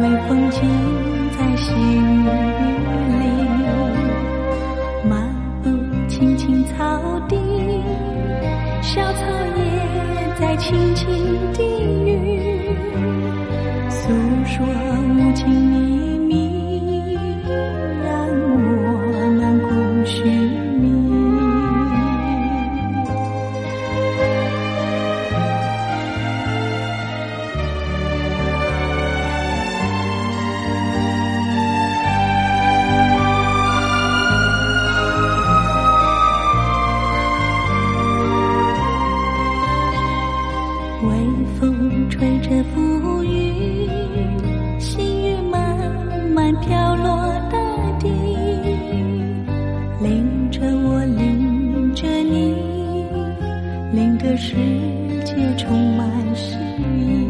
微风轻在细雨里，漫步青青草地，小草也在轻轻。充满诗意。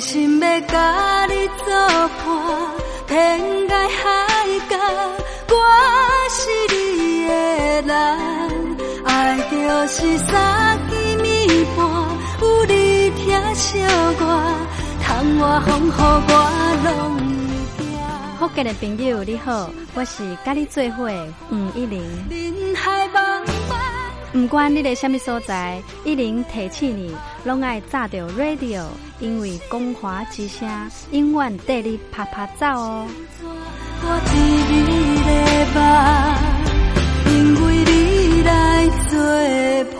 真心要甲你作伴，天涯海角，我是你的人。爱就是三更暝半，有你疼。笑我，窗外风雨我拢会惊。福建的朋友你好，我是甲你做伙黄一玲。人海茫茫。不管你在什么所在，一零提起你，拢爱炸着 radio，因为光华之声永远带你啪啪走哦。我一日在因为你来作伴。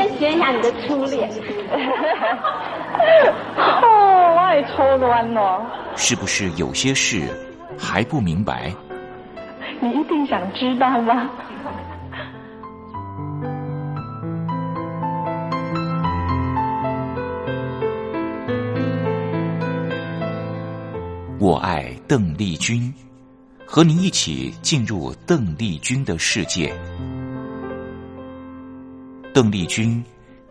丽君小姐，随便学一下你的初恋。哦，我也初恋哦。是不是有些事还不明白？你一定想知道吗？我爱邓丽君，和您一起进入邓丽君的世界。邓丽君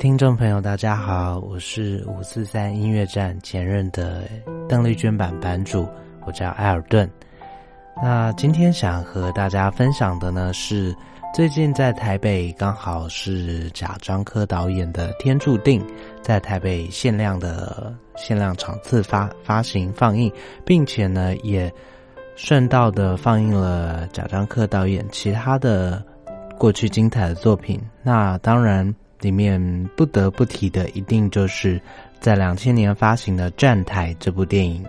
听众朋友，大家好，我是五四三音乐站前任的邓丽君版版主，我叫埃尔顿。那今天想和大家分享的呢，是最近在台北刚好是贾樟柯导演的《天注定》在台北限量的限量场次发发行放映，并且呢也顺道的放映了贾樟柯导演其他的过去精彩的作品。那当然。里面不得不提的，一定就是在两千年发行的《站台》这部电影。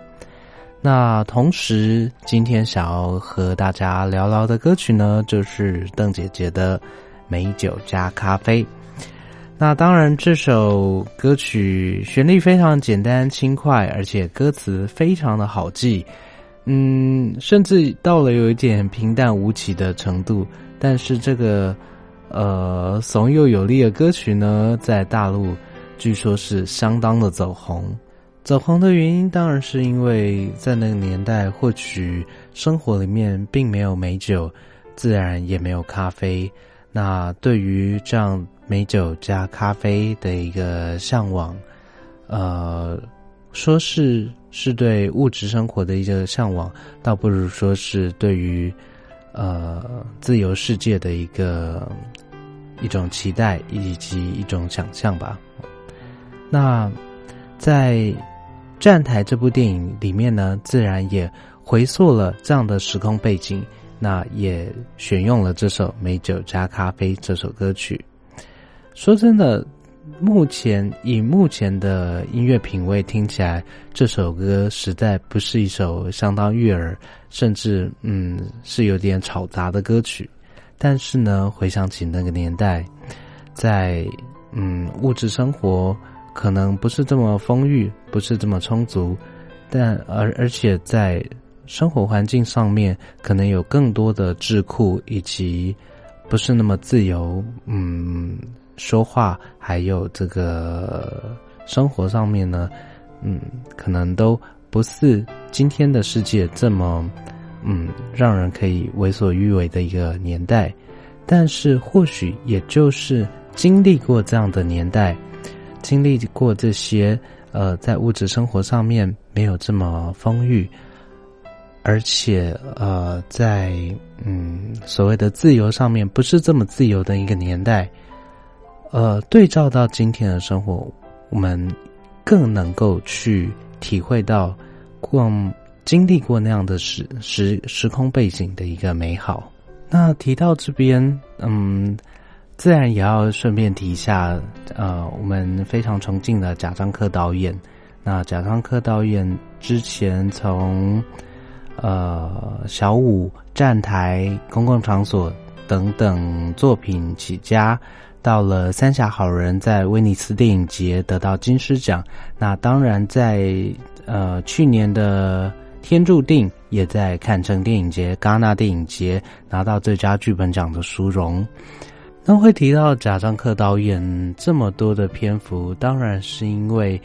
那同时，今天想要和大家聊聊的歌曲呢，就是邓姐姐的《美酒加咖啡》。那当然，这首歌曲旋律非常简单轻快，而且歌词非常的好记，嗯，甚至到了有一点平淡无奇的程度。但是这个。呃，怂又有力的歌曲呢，在大陆据说是相当的走红。走红的原因当然是因为在那个年代，或许生活里面并没有美酒，自然也没有咖啡。那对于这样美酒加咖啡的一个向往，呃，说是是对物质生活的一个向往，倒不如说是对于呃自由世界的一个。一种期待以及一种想象吧。那在《站台》这部电影里面呢，自然也回溯了这样的时空背景，那也选用了这首《美酒加咖啡》这首歌曲。说真的，目前以目前的音乐品味听起来，这首歌实在不是一首相当悦耳，甚至嗯是有点吵杂的歌曲。但是呢，回想起那个年代，在嗯物质生活可能不是这么丰裕，不是这么充足，但而而且在生活环境上面可能有更多的智库，以及不是那么自由，嗯，说话还有这个生活上面呢，嗯，可能都不似今天的世界这么。嗯，让人可以为所欲为的一个年代，但是或许也就是经历过这样的年代，经历过这些呃，在物质生活上面没有这么丰裕，而且呃，在嗯所谓的自由上面不是这么自由的一个年代，呃，对照到今天的生活，我们更能够去体会到逛。经历过那样的时时时空背景的一个美好。那提到这边，嗯，自然也要顺便提一下，呃，我们非常崇敬的贾樟柯导演。那贾樟柯导演之前从呃小五站台、公共场所等等作品起家，到了《三峡好人》在威尼斯电影节得到金狮奖。那当然在呃去年的。天注定也在坎城电影节、戛纳电影节拿到最佳剧本奖的殊荣。那会提到贾樟柯导演这么多的篇幅，当然是因为，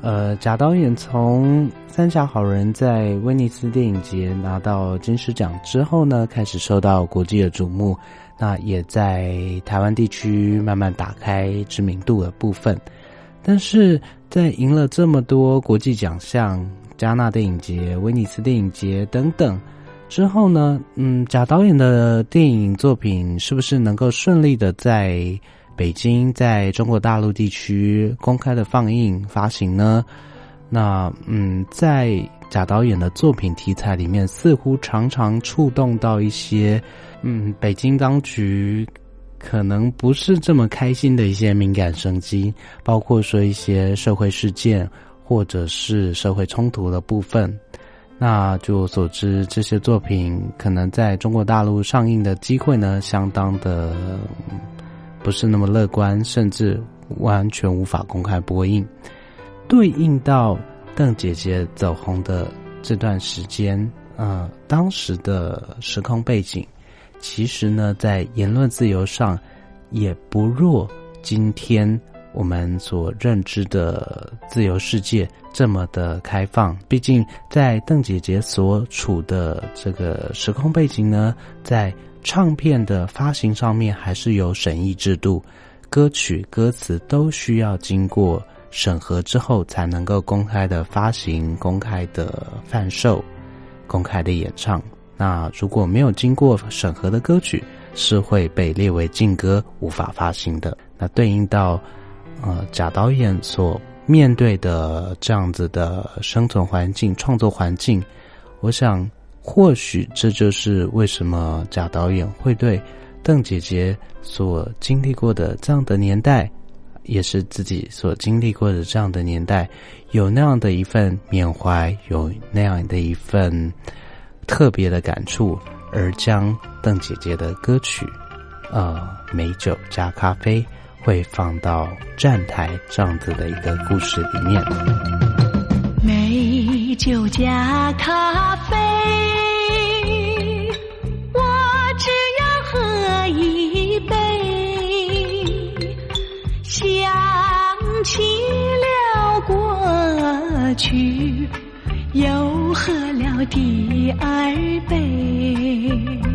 呃，贾导演从《三峡好人》在威尼斯电影节拿到金狮奖之后呢，开始受到国际的瞩目，那也在台湾地区慢慢打开知名度的部分。但是在赢了这么多国际奖项。加纳电影节、威尼斯电影节等等之后呢，嗯，贾导演的电影作品是不是能够顺利的在北京、在中国大陆地区公开的放映发行呢？那嗯，在贾导演的作品题材里面，似乎常常触动到一些嗯，北京当局可能不是这么开心的一些敏感神经，包括说一些社会事件。或者是社会冲突的部分，那据我所知，这些作品可能在中国大陆上映的机会呢，相当的不是那么乐观，甚至完全无法公开播映。对应到邓姐姐走红的这段时间，呃，当时的时空背景，其实呢，在言论自由上也不弱今天我们所认知的自由世界这么的开放。毕竟，在邓姐姐所处的这个时空背景呢，在唱片的发行上面还是有审议制度，歌曲歌词都需要经过审核之后才能够公开的发行、公开的贩售、公开的演唱。那如果没有经过审核的歌曲，是会被列为禁歌，无法发行的。那对应到呃贾导演所面对的这样子的生存环境、创作环境，我想。或许这就是为什么贾导演会对邓姐姐所经历过的这样的年代，也是自己所经历过的这样的年代，有那样的一份缅怀，有那样的一份特别的感触，而将邓姐姐的歌曲，呃，美酒加咖啡，会放到站台这样子的一个故事里面。美酒加咖啡。我只要喝一杯。想起了过去，又喝了第二杯。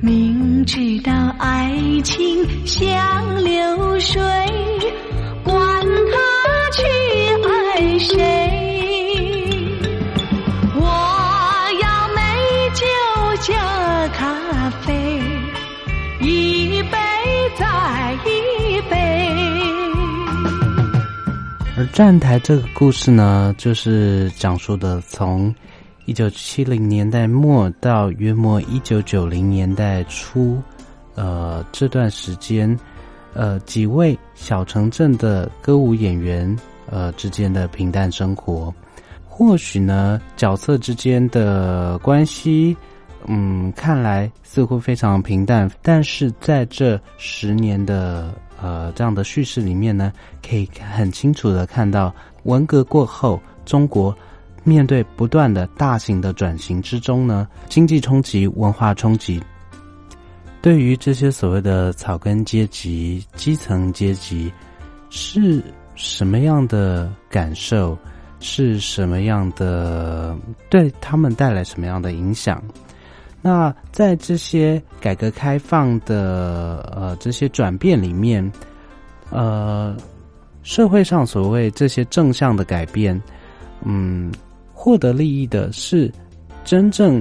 明知道爱情像流水，管他去爱谁。我要美酒加咖啡，一杯再一杯。而站台这个故事呢，就是讲述的从一九七零年代末到约莫一九九零年代初，呃，这段时间，呃，几位小城镇的歌舞演员，呃之间的平淡生活。或许呢，角色之间的关系，嗯，看来似乎非常平淡，但是在这十年的。呃，这样的叙事里面呢，可以很清楚的看到，文革过后，中国面对不断的大型的转型之中呢，经济冲击、文化冲击，对于这些所谓的草根阶级、基层阶级，是什么样的感受？是什么样的？对他们带来什么样的影响？那在这些改革开放的呃这些转变里面，呃，社会上所谓这些正向的改变，嗯，获得利益的是真正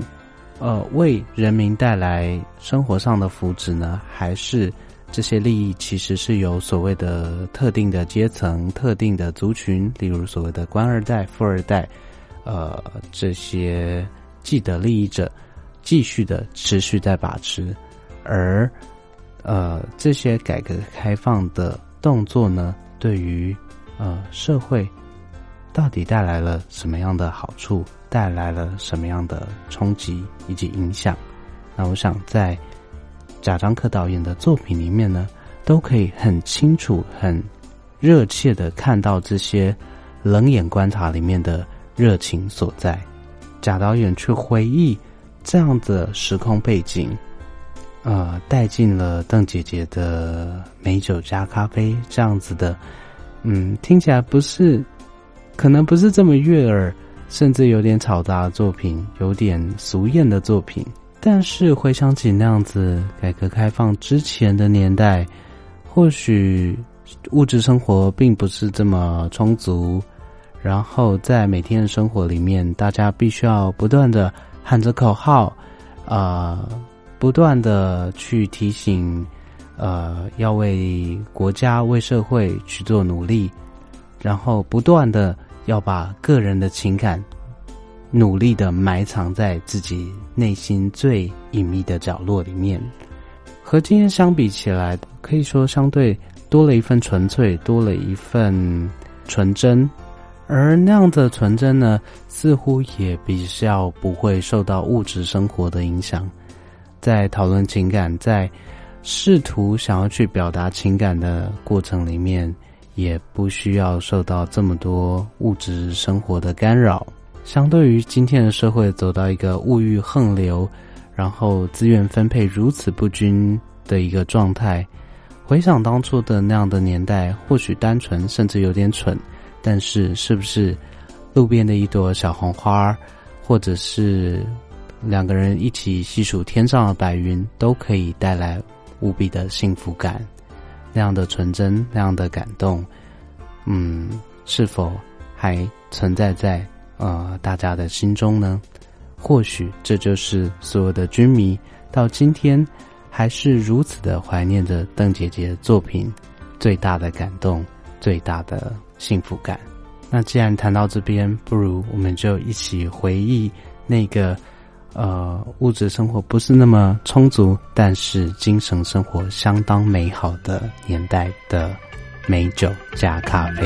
呃为人民带来生活上的福祉呢，还是这些利益其实是由所谓的特定的阶层、特定的族群，例如所谓的官二代、富二代，呃，这些既得利益者。继续的持续在把持，而呃这些改革开放的动作呢，对于呃社会到底带来了什么样的好处，带来了什么样的冲击以及影响？那我想在贾樟柯导演的作品里面呢，都可以很清楚、很热切的看到这些冷眼观察里面的热情所在。贾导演去回忆。这样的时空背景，呃，带进了邓姐姐的美酒加咖啡这样子的，嗯，听起来不是，可能不是这么悦耳，甚至有点嘈杂的作品，有点俗艳的作品。但是回想起那样子改革开放之前的年代，或许物质生活并不是这么充足，然后在每天的生活里面，大家必须要不断的。喊着口号，呃，不断的去提醒，呃，要为国家、为社会去做努力，然后不断的要把个人的情感努力的埋藏在自己内心最隐秘的角落里面。和今天相比起来，可以说相对多了一份纯粹，多了一份纯真。而那样的纯真呢，似乎也比较不会受到物质生活的影响。在讨论情感，在试图想要去表达情感的过程里面，也不需要受到这么多物质生活的干扰。相对于今天的社会走到一个物欲横流，然后资源分配如此不均的一个状态，回想当初的那样的年代，或许单纯甚至有点蠢，但是是不是路边的一朵小红花，或者是两个人一起细数天上的白云，都可以带来无比的幸福感？那样的纯真，那样的感动，嗯，是否还存在在？呃，大家的心中呢，或许这就是所有的军迷到今天还是如此的怀念着邓姐姐的作品，最大的感动，最大的幸福感。那既然谈到这边，不如我们就一起回忆那个呃物质生活不是那么充足，但是精神生活相当美好的年代的美酒加咖啡。